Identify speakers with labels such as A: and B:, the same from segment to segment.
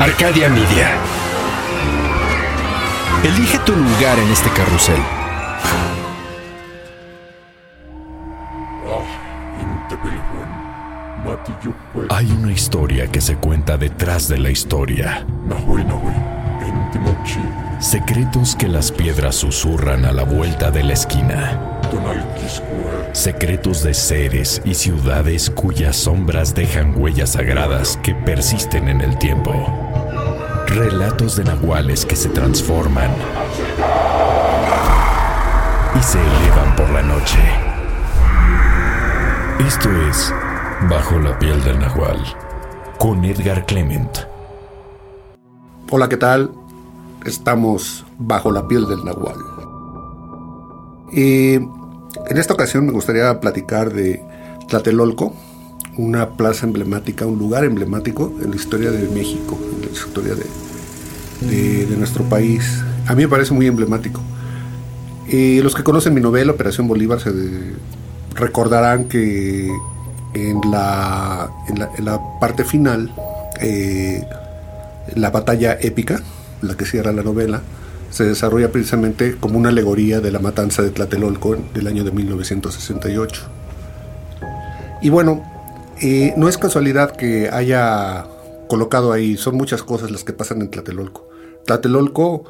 A: Arcadia Media. Elige tu lugar en este carrusel. Hay una historia que se cuenta detrás de la historia. Secretos que las piedras susurran a la vuelta de la esquina. Secretos de seres y ciudades cuyas sombras dejan huellas sagradas que persisten en el tiempo. Relatos de nahuales que se transforman y se elevan por la noche. Esto es Bajo la piel del nahual con Edgar Clement.
B: Hola, ¿qué tal? Estamos bajo la piel del nahual. Y en esta ocasión me gustaría platicar de Tlatelolco, una plaza emblemática, un lugar emblemático en la historia de México, en la historia de, de, nuestro país. A mí me parece muy emblemático. Y los que conocen mi novela, Operación Bolívar, se recordarán que en la, en la, parte final, eh, la batalla épica, la que cierra la novela, se desarrolla precisamente como una alegoría de la matanza de Tlatelolco del año de 1968. Y bueno, eh, no es casualidad que haya colocado ahí, son muchas cosas las que pasan en Tlatelolco. Tlatelolco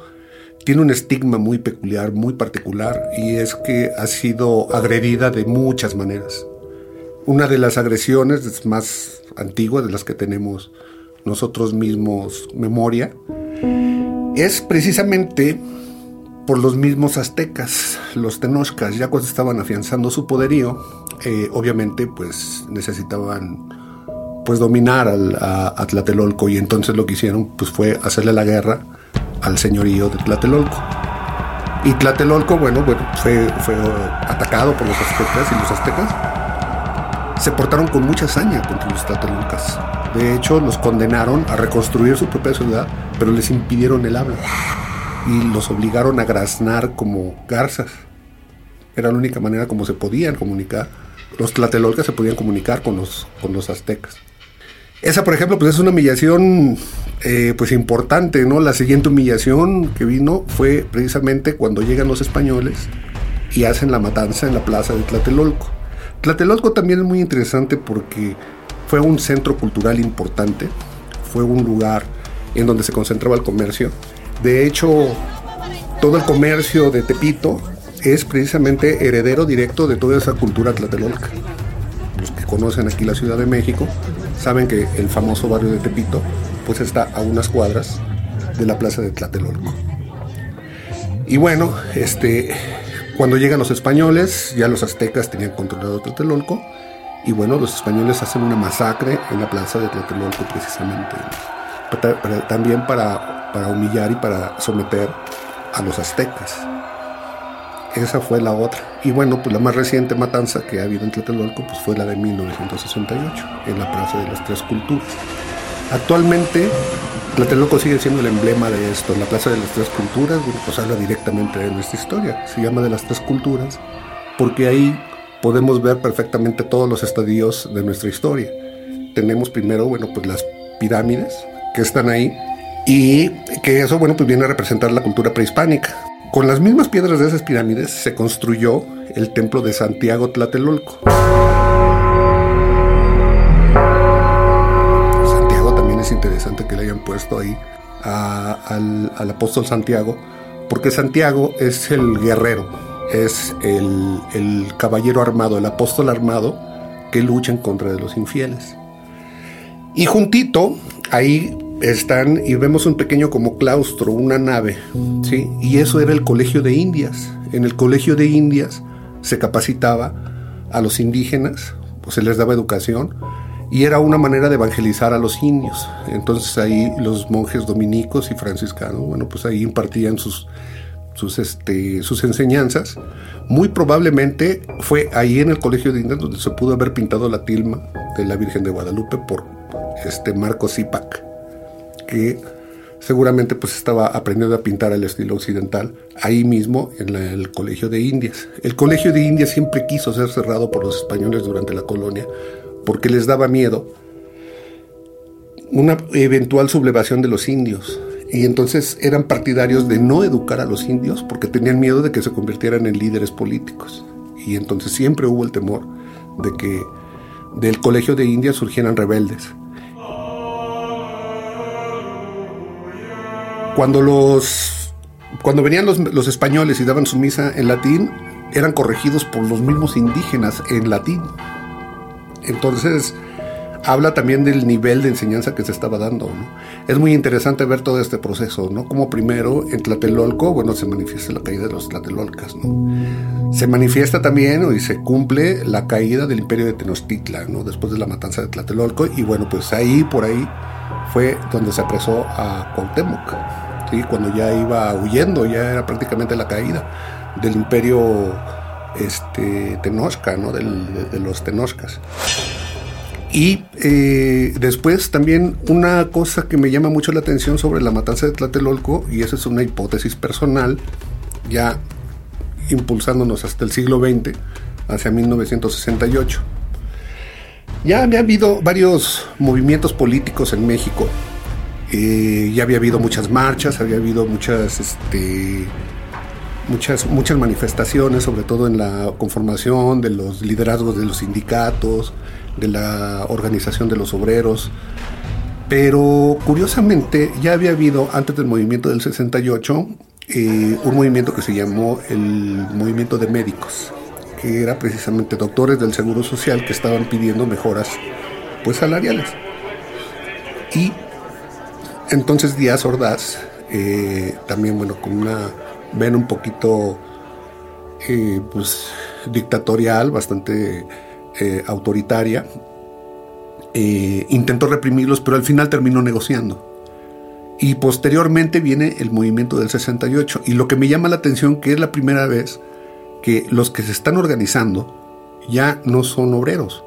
B: tiene un estigma muy peculiar, muy particular, y es que ha sido agredida de muchas maneras. Una de las agresiones más antiguas de las que tenemos nosotros mismos memoria es precisamente por los mismos aztecas, los tenochcas, ya cuando estaban afianzando su poderío, eh, obviamente pues necesitaban pues dominar al, a, Tlatelolco y entonces lo que hicieron pues fue hacerle la guerra al señorío de Tlatelolco. Y Tlatelolco, bueno, bueno fue, fue atacado por los aztecas y los aztecas se portaron con mucha hazaña contra los tlatelolcas. De hecho, los condenaron a reconstruir su propia ciudad, pero les impidieron el habla y los obligaron a graznar como garzas. Era la única manera como se podían comunicar. Los tlatelolcas se podían comunicar con los, con los aztecas. Esa, por ejemplo, pues es una humillación eh, pues importante, ¿no? La siguiente humillación que vino fue precisamente cuando llegan los españoles y hacen la matanza en la plaza de Tlatelolco. Tlatelolco también es muy interesante porque fue un centro cultural importante, fue un lugar en donde se concentraba el comercio. De hecho, todo el comercio de Tepito es precisamente heredero directo de toda esa cultura tlatelolca. Los que conocen aquí la Ciudad de México saben que el famoso barrio de Tepito pues está a unas cuadras de la plaza de Tlatelolco. Y bueno, este cuando llegan los españoles, ya los aztecas tenían controlado Tlatelolco, y bueno, los españoles hacen una masacre en la plaza de Tlatelolco precisamente, también para, para humillar y para someter a los aztecas. Esa fue la otra. Y bueno, pues la más reciente matanza que ha habido en Tlatelolco pues fue la de 1968, en la Plaza de las Tres Culturas. Actualmente Tlatelolco sigue siendo el emblema de esto. La Plaza de las Tres Culturas, pues habla directamente de nuestra historia. Se llama de las Tres Culturas porque ahí podemos ver perfectamente todos los estadios de nuestra historia. Tenemos primero, bueno, pues las pirámides que están ahí y que eso, bueno, pues viene a representar la cultura prehispánica. Con las mismas piedras de esas pirámides se construyó el templo de Santiago Tlatelolco. interesante que le hayan puesto ahí al, apóstol Santiago, porque Santiago es el guerrero, es el, caballero armado, el apóstol armado que lucha en contra de los infieles. Y juntito, ahí están y vemos un pequeño como claustro, una nave, ¿sí? Y eso era el colegio de Indias. En el colegio de Indias se capacitaba a los indígenas, pues se les daba educación y era una manera de evangelizar a los indios. Entonces ahí los monjes dominicos y franciscanos, bueno, pues ahí impartían sus, sus, este, sus enseñanzas. Muy probablemente fue ahí en el Colegio de Indias donde se pudo haber pintado la tilma de la Virgen de Guadalupe por este Marco Zipac, que seguramente pues estaba aprendiendo a pintar al estilo occidental ahí mismo en el Colegio de Indias. El Colegio de Indias siempre quiso ser cerrado por los españoles durante la colonia porque les daba miedo una eventual sublevación de los indios. Y entonces eran partidarios de no educar a los indios porque tenían miedo de que se convirtieran en líderes políticos. Y entonces siempre hubo el temor de que del colegio de Indias surgieran rebeldes. Cuando los cuando venían los, los españoles y daban su misa en latín, eran corregidos por los mismos indígenas en latín. Entonces, habla también del nivel de enseñanza que se estaba dando. Es muy interesante ver todo este proceso, ¿no? Como primero en Tlatelolco, bueno, se manifiesta la caída de los Tlatelolcas, ¿no? Se manifiesta también y se cumple la caída del imperio de Tenochtitlan, ¿no? Después de la matanza de Tlatelolco y bueno, pues ahí, por ahí, fue donde se apresó a Cuauhtémoc, ¿sí? Cuando ya iba huyendo, ya era prácticamente la caída del imperio este, Tenochca, ¿no? de, los Tenochcas. Y eh, después también una cosa que me llama mucho la atención sobre la matanza de Tlatelolco, y esa es una hipótesis personal, ya impulsándonos hasta el siglo XX, hacia 1968. Ya había habido varios movimientos políticos en México, eh, ya había habido muchas marchas, había habido muchas este, muchas, muchas manifestaciones, sobre todo en la conformación de los liderazgos de los sindicatos, de la organización de los obreros. Pero curiosamente ya había habido antes del movimiento del 68 eh, un movimiento que se llamó el movimiento de médicos, que era precisamente doctores del Seguro Social que estaban pidiendo mejoras pues salariales. Y entonces Díaz Ordaz, eh, también bueno, con una ven un poquito eh, pues, dictatorial, bastante eh, autoritaria. Eh, intentó reprimirlos, pero al final terminó negociando. Y posteriormente viene el movimiento del 68. Y lo que me llama la atención que es la primera vez que los que se están organizando ya no son obreros,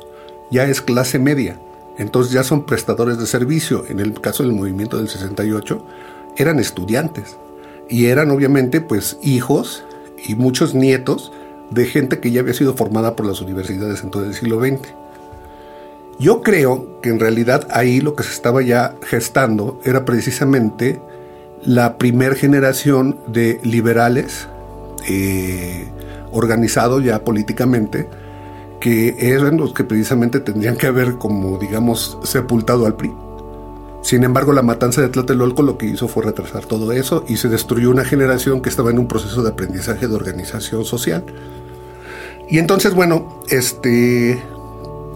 B: ya es clase media. Entonces ya son prestadores de servicio. En el caso del movimiento del 68, eran estudiantes y eran obviamente pues hijos y muchos nietos de gente que ya había sido formada por las universidades en todo el siglo XX. Yo creo que en realidad ahí lo que se estaba ya gestando era precisamente la primer generación de liberales eh, organizados ya políticamente, que eran los que precisamente tendrían que haber como digamos sepultado al PRI. Sin embargo, la matanza de Tlatelolco lo que hizo fue retrasar todo eso y se destruyó una generación que estaba en un proceso de aprendizaje de organización social. Y entonces, bueno, este,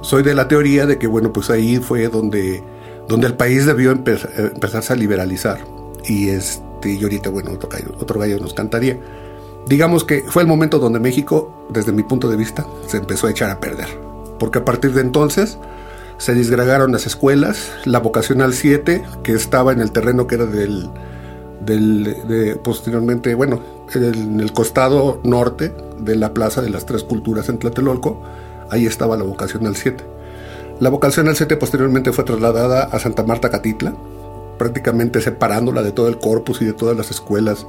B: soy de la teoría de que, bueno, pues ahí fue donde, donde el país debió empezarse a liberalizar. Y, este, y ahorita, bueno, otro gallo, otro gallo nos cantaría. Digamos que fue el momento donde México, desde mi punto de vista, se empezó a echar a perder. Porque a partir de entonces se disgregaron las escuelas, la vocacional 7, que estaba en el terreno que era del, del posteriormente, bueno, en el costado norte de la Plaza de las Tres Culturas en Tlatelolco, ahí estaba la vocacional 7. La vocacional 7 posteriormente fue trasladada a Santa Marta Catitla, prácticamente separándola de todo el corpus y de todas las escuelas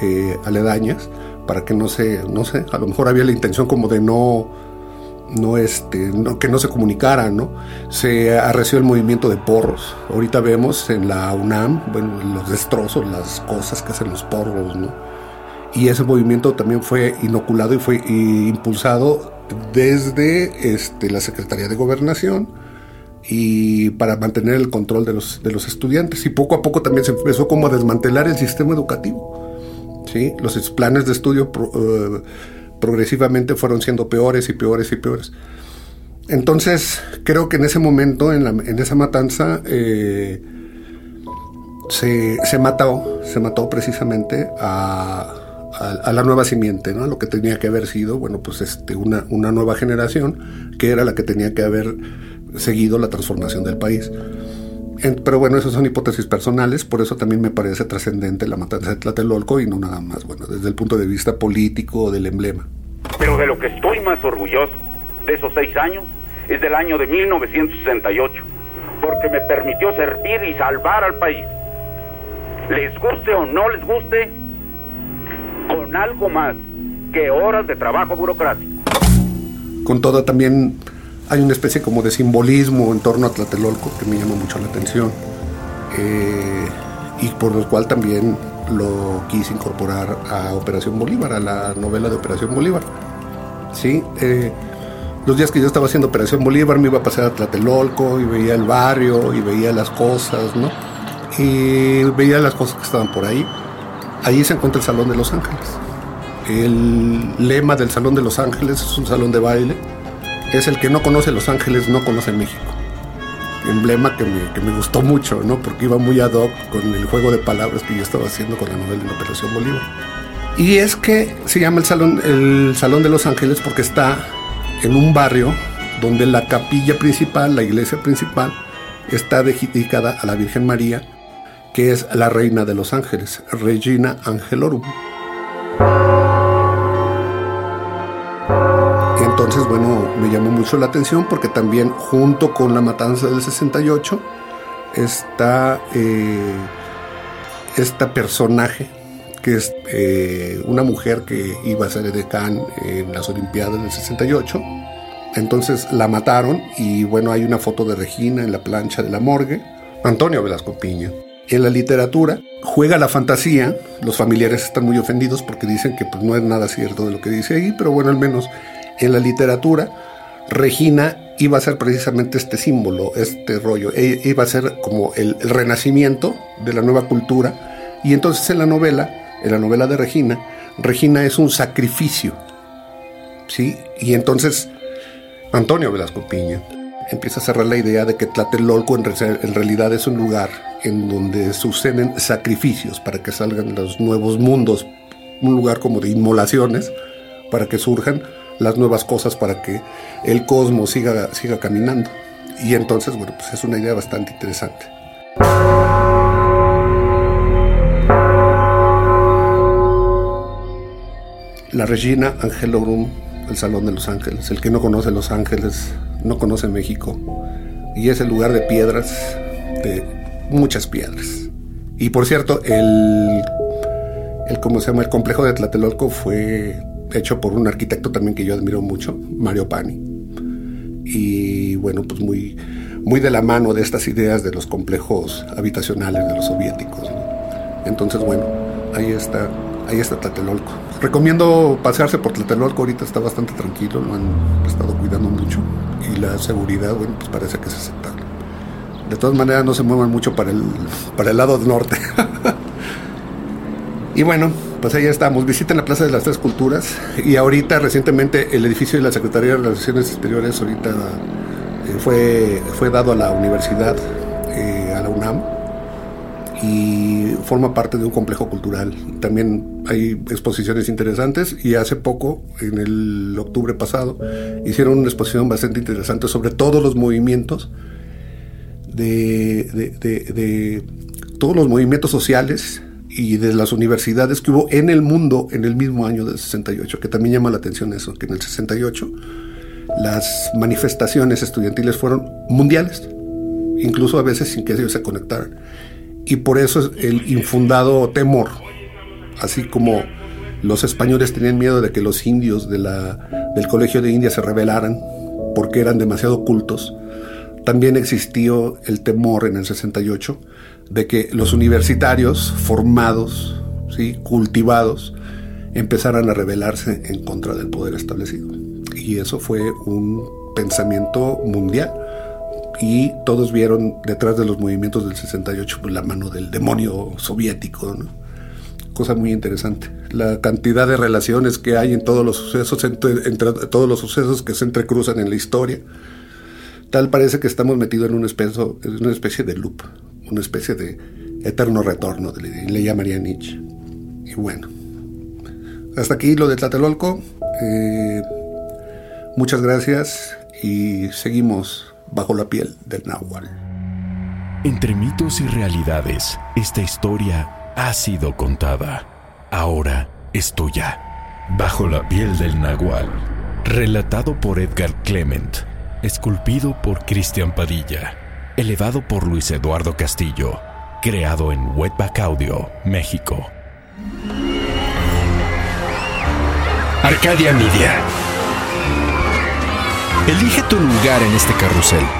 B: eh, aledañas, para que no se, no sé, a lo mejor había la intención como de no no este, que no se comunicara, ¿no? Se arreció el movimiento de porros. Ahorita vemos en la UNAM, bueno, los destrozos, las cosas que hacen los porros, ¿no? Y ese movimiento también fue inoculado y fue impulsado desde este, la Secretaría de Gobernación y para mantener el control de los, de los estudiantes. Y poco a poco también se empezó como a desmantelar el sistema educativo. ¿sí? Los planes de estudio... Uh, progresivamente fueron siendo peores y peores y peores. Entonces, creo que en ese momento, en, esa matanza, eh, se, mató, se mató precisamente a, la nueva simiente, ¿no? Lo que tenía que haber sido, bueno, pues este, una, una nueva generación, que era la que tenía que haber seguido la transformación del país. Pero bueno, esas son hipótesis personales, por eso también me parece trascendente la matanza de Tlatelolco y no nada más, bueno, desde el punto de vista político del emblema.
C: Pero de lo que estoy más orgulloso de esos seis años es del año de 1968, porque me permitió servir y salvar al país. Les guste o no les guste, con algo más que horas de trabajo burocrático.
B: Con todo también hay una especie como de simbolismo en torno a Tlatelolco que me llama mucho la atención eh, y por lo cual también lo quise incorporar a Operación Bolívar, a la novela de Operación Bolívar. Sí, eh, los días que yo estaba haciendo Operación Bolívar me iba a pasar a Tlatelolco y veía el barrio y veía las cosas, ¿no? Y veía las cosas que estaban por ahí. Allí se encuentra el Salón de Los Ángeles. El lema del Salón de Los Ángeles es un salón de baile. Es el que no conoce Los Ángeles, no conoce México. Emblema que me, que me gustó mucho, ¿no? Porque iba muy ad hoc con el juego de palabras que yo estaba haciendo con la novela en Operación Bolívar. Y es que se llama el Salón, el Salón de Los Ángeles porque está en un barrio donde la capilla principal, la iglesia principal, está dedicada a la Virgen María, que es la reina de los ángeles, Regina Angelorum. Entonces, bueno, me llamó mucho la atención porque también junto con la matanza del 68 está eh, personaje que es eh, una mujer que iba a ser decán en las Olimpiadas del 68. Entonces la mataron y bueno, hay una foto de Regina en la plancha de la morgue. Antonio Velasco Piña. En la literatura juega la fantasía, los familiares están muy ofendidos porque dicen que pues, no es nada cierto de lo que dice ahí, pero bueno, al menos en la literatura, Regina iba a ser precisamente este símbolo, este rollo, e, iba a ser como el renacimiento de la nueva cultura, y entonces en la novela en la novela de Regina, Regina es un sacrificio. ¿Sí? Y entonces Antonio Velasco Piña empieza a cerrar la idea de que Tlatelolco en, en realidad es un lugar en donde suceden sacrificios para que salgan los nuevos mundos, un lugar como de inmolaciones, para que surjan las nuevas cosas, para que el cosmos siga, siga caminando. Y entonces, bueno, pues es una idea bastante interesante. la Regina Angelorum, el Salón de los Ángeles. El que no conoce Los Ángeles no conoce México. Y es el lugar de piedras, de muchas piedras. Y por cierto, el, el, ¿cómo se llama? el complejo de Tlatelolco fue hecho por un arquitecto también que yo admiro mucho, Mario Pani. Y bueno, pues muy, muy de la mano de estas ideas de los complejos habitacionales de los soviéticos. Entonces, bueno, ahí está, ahí está Tlatelolco. Recomiendo pasearse por Tlatelolco, ahorita está bastante tranquilo, lo han estado cuidando mucho y la seguridad, bueno, pues parece que es aceptable. De todas maneras no se muevan mucho para el, para el lado norte. y bueno, pues ahí estamos. Visiten la Plaza de las Tres Culturas y ahorita recientemente el edificio de la Secretaría de Relaciones Exteriores ahorita eh, fue, fue dado a la universidad, eh, a la UNAM y forma parte de un complejo cultural. También hay exposiciones interesantes y hace poco, en el octubre pasado, hicieron una exposición bastante interesante sobre todos los movimientos de, de, todos los movimientos sociales y de las universidades que hubo en el mundo en el mismo año del 68, que también llama la atención eso, que en el 68 las manifestaciones estudiantiles fueron mundiales, incluso a veces sin que ellos se conectaran. Y por eso el infundado temor, así como los españoles tenían miedo de que los indios de la, del Colegio de Indias se rebelaran porque eran demasiado cultos, también existió el temor en el 68 de que los universitarios formados, ¿sí? cultivados, empezaran a rebelarse en contra del poder establecido. Y eso fue un pensamiento mundial y todos vieron detrás de los movimientos del 68 pues, la mano del demonio soviético, cosa muy interesante. La cantidad de relaciones que hay en todos los sucesos, entre, todos los sucesos que se entrecruzan en la historia. Tal parece que estamos metidos en una especie, de loop, una especie de eterno retorno, le, le llamaría Nietzsche. Y bueno, hasta aquí lo de Tlatelolco. Eh, muchas gracias y seguimos bajo la piel del náhuatl.
A: Entre mitos y realidades, esta historia ha sido contada. Ahora es tuya. Bajo la piel del nahual. Relatado por Edgar Clement. Esculpido por Cristian Padilla. Elevado por Luis Eduardo Castillo. Creado en Wetback Audio, México.
D: Arcadia Media. Elige tu lugar en este carrusel.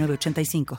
E: 906985.